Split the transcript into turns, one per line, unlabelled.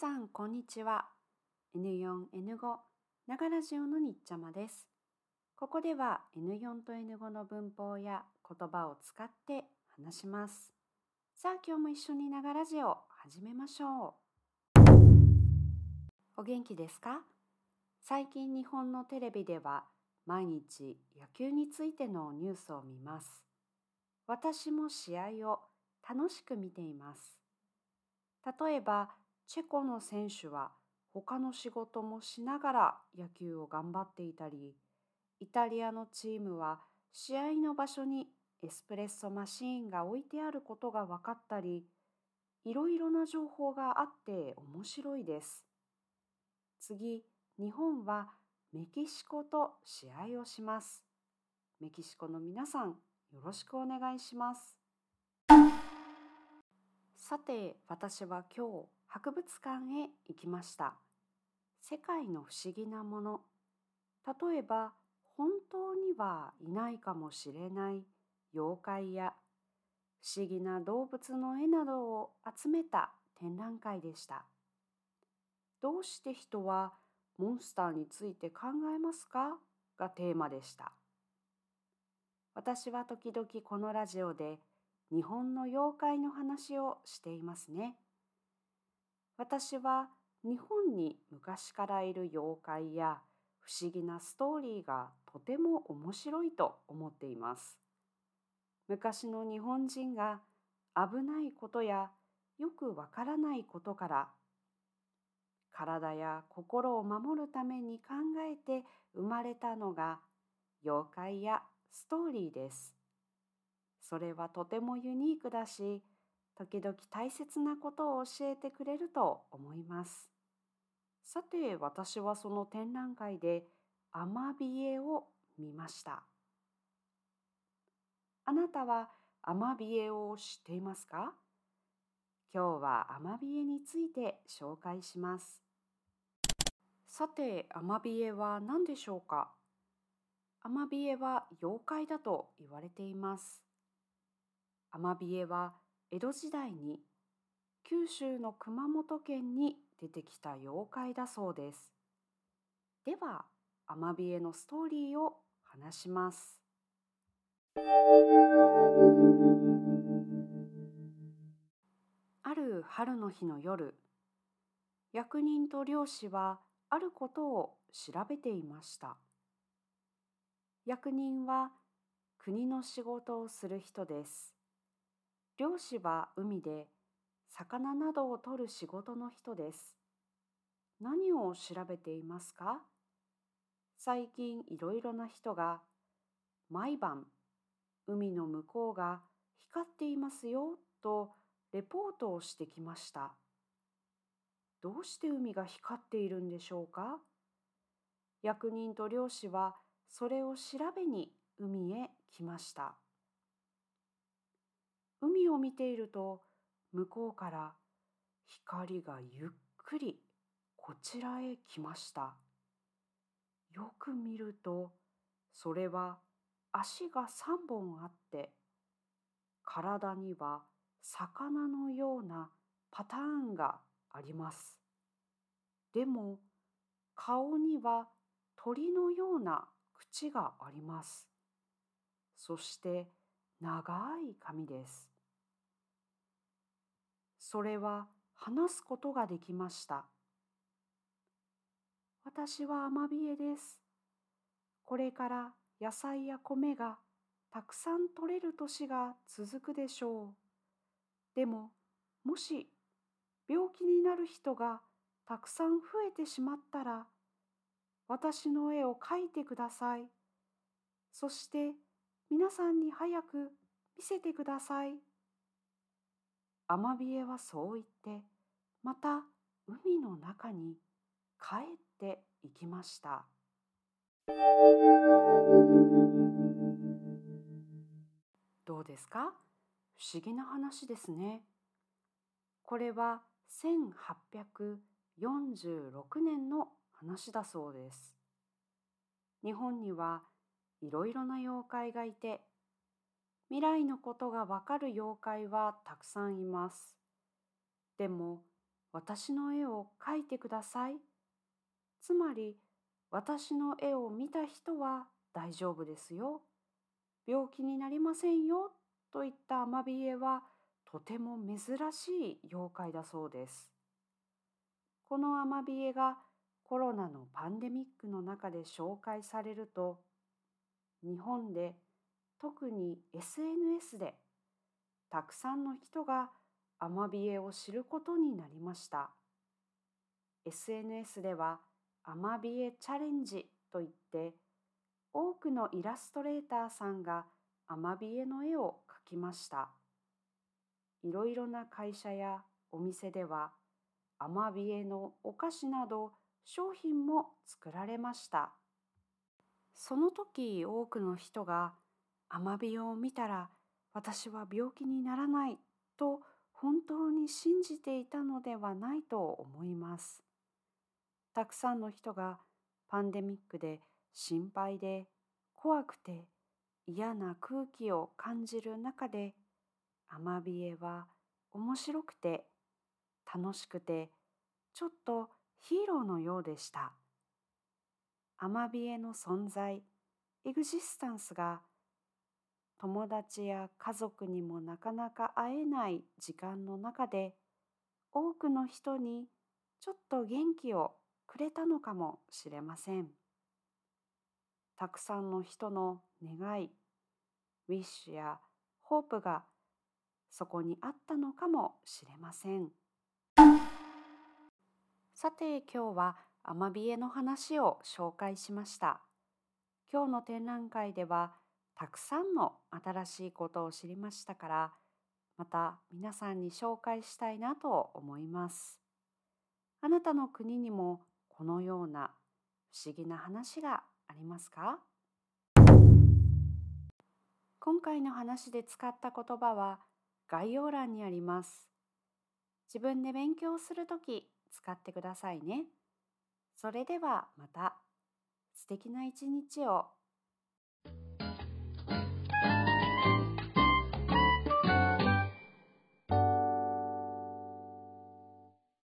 さん、こんにちは。N4、N5、長ラジオのにっちゃまです。ここでは N4 と N5 の文法や言葉を使って話します。さあ、今日も一緒に長ラジオ始めましょう。お元気ですか？最近日本のテレビでは毎日野球についてのニュースを見ます。私も試合を楽しく見ています。例えば、チェコの選手は他の仕事もしながら野球を頑張っていたり、イタリアのチームは試合の場所にエスプレッソマシーンが置いてあることが分かったり、いろいろな情報があって面白いです。次、日本はメキシコと試合をします。メキシコの皆さん、よろしくお願いします。さて、私は今日、博物館へ行きました。世界の不思議なもの、例えば、本当にはいないかもしれない妖怪や不思議な動物の絵などを集めた展覧会でした。どうして人はモンスターについて考えますか？がテーマでした。私は時々このラジオで日本の妖怪の話をしていますね。私は日本に昔からいる妖怪や不思議なストーリーがとても面白いと思っています。昔の日本人が危ないことやよくわからないことから体や心を守るために考えて生まれたのが妖怪やストーリーです。それはとてもユニークだし、時々大切なことを教えてくれると思います。さて、私はその展覧会でアマビエを見ました。あなたはアマビエを知っていますか？今日はアマビエについて紹介します。さて、アマビエは何でしょうか？アマビエは妖怪だと言われています。アマビエは江戸時代に九州の熊本県に出てきた妖怪だそうです。では、アマビエのストーリーを話します。ある春の日の夜、役人と漁師はあることを調べていました。役人は国の仕事をする人です。漁師は海で魚などを取る仕事の人です。何を調べていますか？最近いろいろな人が毎晩海の向こうが光っていますよとレポートをしてきました。どうして海が光っているんでしょうか？役人と漁師はそれを調べに海へ来ました。海を見ていると向こうから光がゆっくりこちらへ来ました。よく見るとそれは足が三本あって体には魚のようなパターンがあります。でも顔には鳥のような口があります。そして長い髪です。それは話すことができました。私はアマビエです。これから野菜や米がたくさん取れる年が続くでしょう。でも、もし病気になる人がたくさん増えてしまったら、私の絵を描いてください。そして皆さんに早く見せてください。アマビエはそう言ってまた海の中に帰っていきました。どうですか？不思議な話ですね。これは1846年の話だそうです。日本にはいろいろな妖怪がいて未来のことがわかる妖怪はたくさんいます。でも私の絵を描いてください。つまり、私の絵を見た人は大丈夫ですよ。病気になりませんよ。といったアマビエはとても珍しい妖怪だそうです。このアマビエがコロナのパンデミックの中で紹介されると、日本で特に SNS でたくさんの人がアマビエを知ることになりました。SNS ではアマビエチャレンジといって多くのイラストレーターさんがアマビエの絵を描きました。いろいろな会社やお店ではアマビエのお菓子など商品も作られました。その時多くの人がアマビエを見たら私は病気にならないと本当に信じていたのではないと思います。たくさんの人がパンデミックで心配で怖くて嫌な空気を感じる中でアマビエは面白くて楽しくてちょっとヒーローのようでした。アマビエの存在、エグジスタンスが友達や家族にもなかなか会えない時間の中で多くの人にちょっと元気をくれたのかもしれません。たくさんの人の願い、ウィッシュやホープがそこにあったのかもしれません。さて今日はアマビエの話を紹介しました。今日の展覧会ではたくさんの新しいことを知りましたからまた皆さんに紹介したいなと思います。あなたの国にもこのような不思議な話がありますか？今回の話で使った言葉は概要欄にあります。自分で勉強するとき使ってくださいね。それではまた素敵な一日を